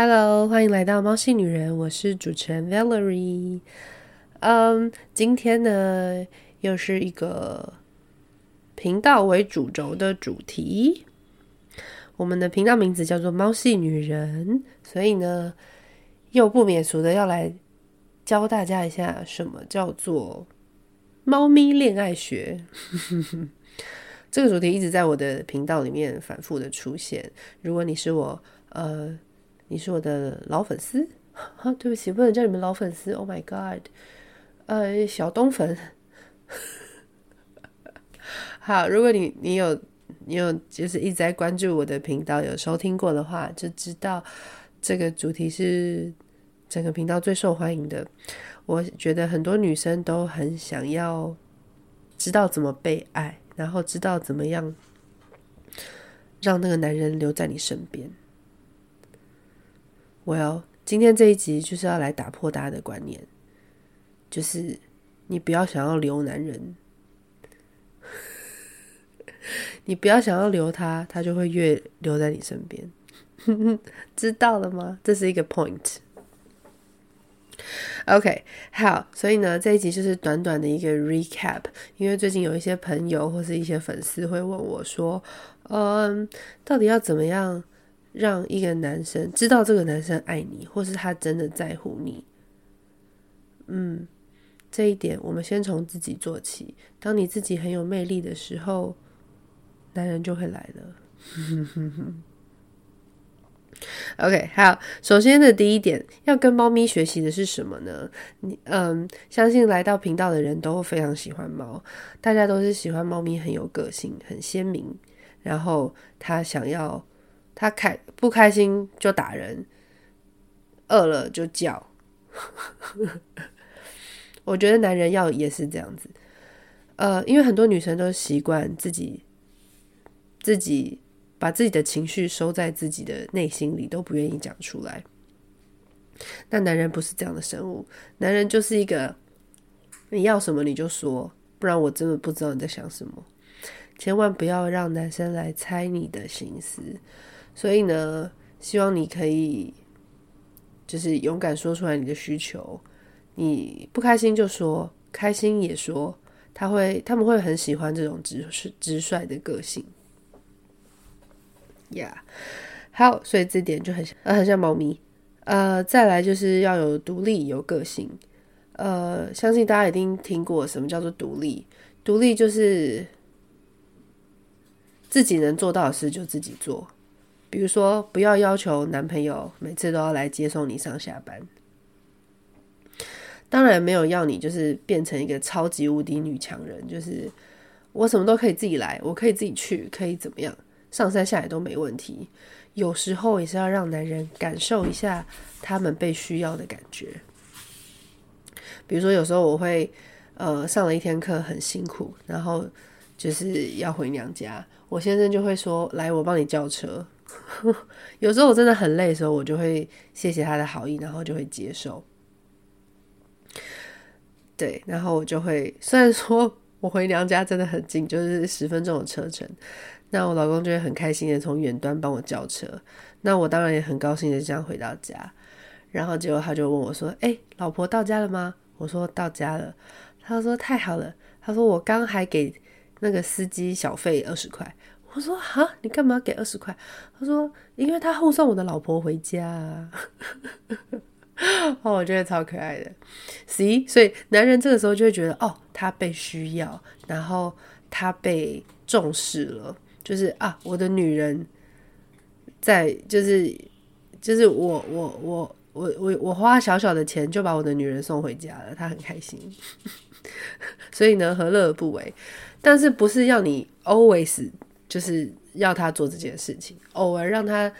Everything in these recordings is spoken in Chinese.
Hello，欢迎来到猫系女人，我是主持人 Valerie。嗯，今天呢又是一个频道为主轴的主题。我们的频道名字叫做猫系女人，所以呢又不免俗的要来教大家一下什么叫做猫咪恋爱学。这个主题一直在我的频道里面反复的出现。如果你是我呃。你是我的老粉丝哈？对不起，不能叫你们老粉丝。Oh my god，呃，小东粉。好，如果你你有你有就是一直在关注我的频道，有收听过的话，就知道这个主题是整个频道最受欢迎的。我觉得很多女生都很想要知道怎么被爱，然后知道怎么样让那个男人留在你身边。我要今天这一集就是要来打破大家的观念，就是你不要想要留男人，你不要想要留他，他就会越留在你身边，知道了吗？这是一个 point。OK，好，所以呢，这一集就是短短的一个 recap，因为最近有一些朋友或是一些粉丝会问我说，嗯，到底要怎么样？让一个男生知道这个男生爱你，或是他真的在乎你。嗯，这一点我们先从自己做起。当你自己很有魅力的时候，男人就会来了。OK，好，首先的第一点，要跟猫咪学习的是什么呢？你嗯，相信来到频道的人都非常喜欢猫，大家都是喜欢猫咪很有个性、很鲜明，然后他想要。他开不开心就打人，饿了就叫。我觉得男人要也是这样子，呃，因为很多女生都习惯自己自己把自己的情绪收在自己的内心里，都不愿意讲出来。但男人不是这样的生物，男人就是一个你要什么你就说，不然我真的不知道你在想什么。千万不要让男生来猜你的心思。所以呢，希望你可以就是勇敢说出来你的需求，你不开心就说，开心也说，他会他们会很喜欢这种直率直率的个性。Yeah，好，所以这点就很像呃很像猫咪。呃，再来就是要有独立有个性。呃，相信大家一定听过什么叫做独立，独立就是自己能做到的事就自己做。比如说，不要要求男朋友每次都要来接送你上下班。当然没有要你就是变成一个超级无敌女强人，就是我什么都可以自己来，我可以自己去，可以怎么样，上山下海都没问题。有时候也是要让男人感受一下他们被需要的感觉。比如说，有时候我会呃上了一天课很辛苦，然后就是要回娘家，我先生就会说：“来，我帮你叫车。” 有时候我真的很累的时候，我就会谢谢他的好意，然后就会接受。对，然后我就会，虽然说我回娘家真的很近，就是十分钟的车程，那我老公就会很开心的从远端帮我叫车，那我当然也很高兴的这样回到家，然后结果他就问我说：“哎，老婆到家了吗？”我说：“到家了。”他说：“太好了。”他说：“我刚还给那个司机小费二十块。”我说：“哈，你干嘛给二十块？”他说：“因为他护送我的老婆回家。”啊哦，我觉得超可爱的。See，所以男人这个时候就会觉得，哦，他被需要，然后他被重视了，就是啊，我的女人在，就是就是我我我我我我花小小的钱就把我的女人送回家了，他很开心。所以呢，何乐而不为？但是不是要你 always。就是要他做这件事情，偶尔让他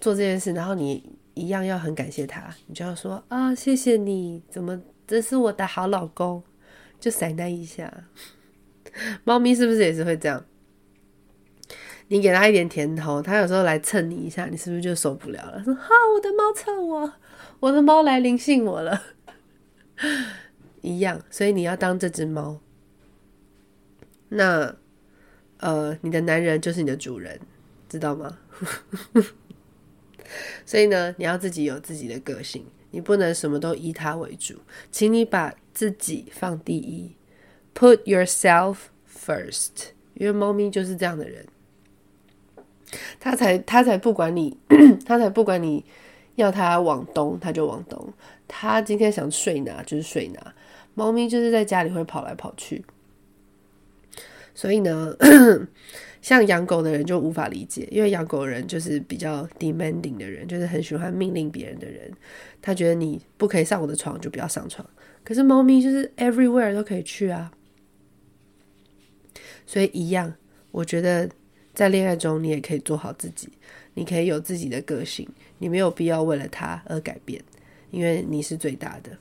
做这件事，然后你一样要很感谢他，你就要说啊，谢谢你，怎么这是我的好老公，就闪那一下。猫咪是不是也是会这样？你给他一点甜头，他有时候来蹭你一下，你是不是就受不了了？说哈，我的猫蹭我，我的猫来临幸我了，一样。所以你要当这只猫，那。呃，你的男人就是你的主人，知道吗？所以呢，你要自己有自己的个性，你不能什么都以他为主，请你把自己放第一，Put yourself first。因为猫咪就是这样的人，他才他才不管你，他才不管你要他往东，他就往东。他今天想睡哪就是睡哪。猫咪就是在家里会跑来跑去，所以呢，像养狗的人就无法理解，因为养狗人就是比较 demanding 的人，就是很喜欢命令别人的人。他觉得你不可以上我的床，就不要上床。可是猫咪就是 everywhere 都可以去啊。所以一样，我觉得在恋爱中你也可以做好自己，你可以有自己的个性，你没有必要为了他而改变，因为你是最大的。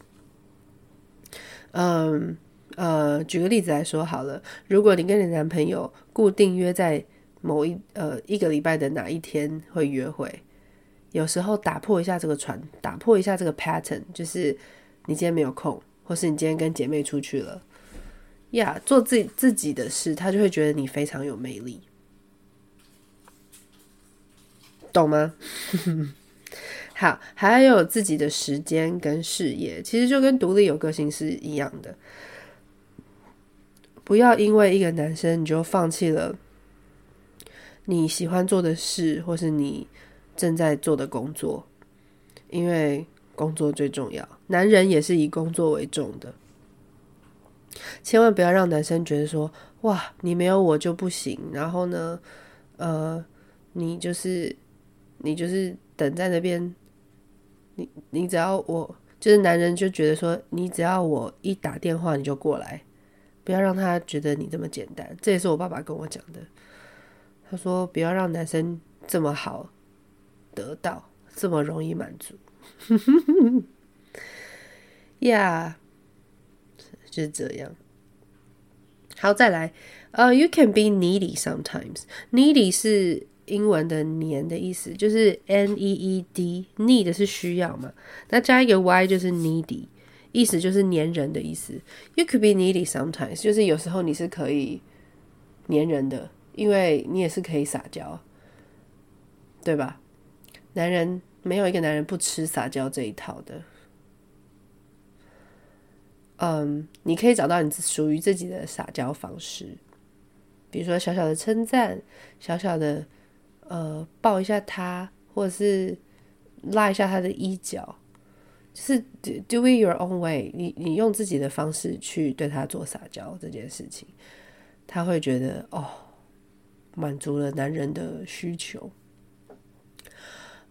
嗯呃，举个例子来说好了，如果你跟你男朋友固定约在某一呃一个礼拜的哪一天会约会，有时候打破一下这个船，打破一下这个 pattern，就是你今天没有空，或是你今天跟姐妹出去了。呀做自己自己的事，他就会觉得你非常有魅力，懂吗？好，还有自己的时间跟事业，其实就跟独立有个性是一样的。不要因为一个男生你就放弃了你喜欢做的事，或是你正在做的工作，因为工作最重要，男人也是以工作为重的。千万不要让男生觉得说，哇，你没有我就不行。然后呢，呃，你就是你就是等在那边，你你只要我就是男人就觉得说，你只要我一打电话你就过来，不要让他觉得你这么简单。这也是我爸爸跟我讲的，他说不要让男生这么好得到，这么容易满足。呀。yeah. 是这样。好，再来。呃、，You can be needy sometimes. Needy 是英文的黏的意思，就是 n e e d，need 是需要嘛？那加一个 y 就是 needy，意思就是黏人的意思。You could be needy sometimes，就是有时候你是可以黏人的，因为你也是可以撒娇，对吧？男人没有一个男人不吃撒娇这一套的。嗯你可以找到你属于自己的撒娇方式，比如说小小的称赞，小小的呃抱一下他，或者是拉一下他的衣角，是 do it your own way 你。你用自己的方式去对他做撒娇这件事情，他会觉得哦，满足了男人的需求。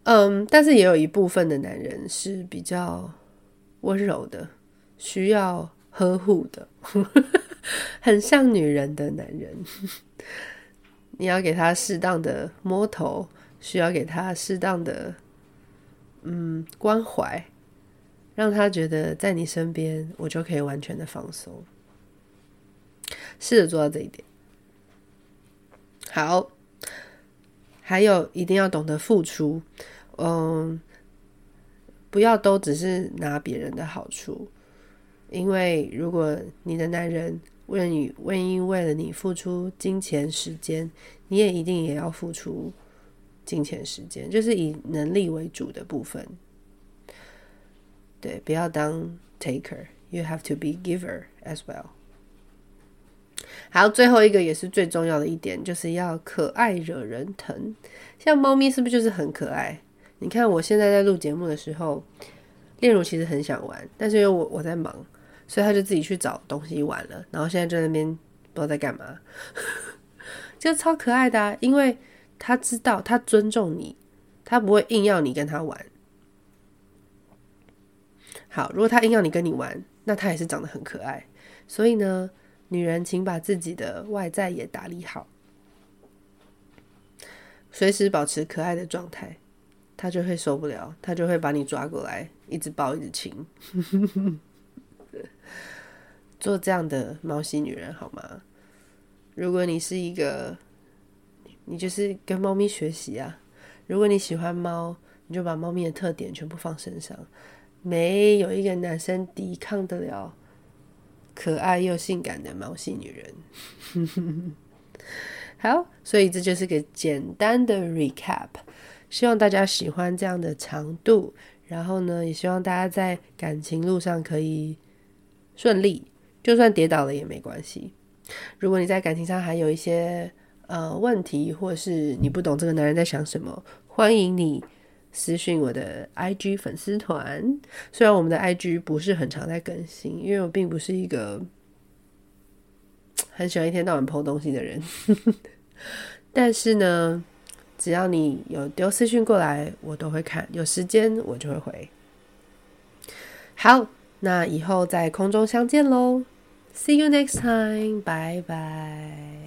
嗯但是也有一部分的男人是比较温柔的。需要呵护的，很像女人的男人。你要给他适当的摸头，需要给他适当的嗯关怀，让他觉得在你身边，我就可以完全的放松。试着做到这一点。好，还有一定要懂得付出，嗯，不要都只是拿别人的好处。因为如果你的男人为你愿意为了你付出金钱时间，你也一定也要付出金钱时间，就是以能力为主的部分。对，不要当 taker，you have to be giver as well。还有，最后一个也是最重要的一点，就是要可爱惹人疼。像猫咪是不是就是很可爱？你看我现在在录节目的时候，炼乳其实很想玩，但是因为我我在忙。所以他就自己去找东西玩了，然后现在就在那边不知道在干嘛，就超可爱的啊！因为他知道他尊重你，他不会硬要你跟他玩。好，如果他硬要你跟你玩，那他也是长得很可爱。所以呢，女人请把自己的外在也打理好，随时保持可爱的状态，他就会受不了，他就会把你抓过来，一直抱，一直亲。做这样的猫系女人好吗？如果你是一个，你就是跟猫咪学习啊。如果你喜欢猫，你就把猫咪的特点全部放身上。没有一个男生抵抗得了可爱又性感的毛系女人。好，所以这就是个简单的 recap，希望大家喜欢这样的长度，然后呢，也希望大家在感情路上可以顺利，就算跌倒了也没关系。如果你在感情上还有一些呃问题，或是你不懂这个男人在想什么，欢迎你私讯我的 IG 粉丝团。虽然我们的 IG 不是很常在更新，因为我并不是一个 很喜欢一天到晚 po 东西的人，但是呢，只要你有丢私讯过来，我都会看，有时间我就会回。好，那以后在空中相见喽！See you next time，拜拜。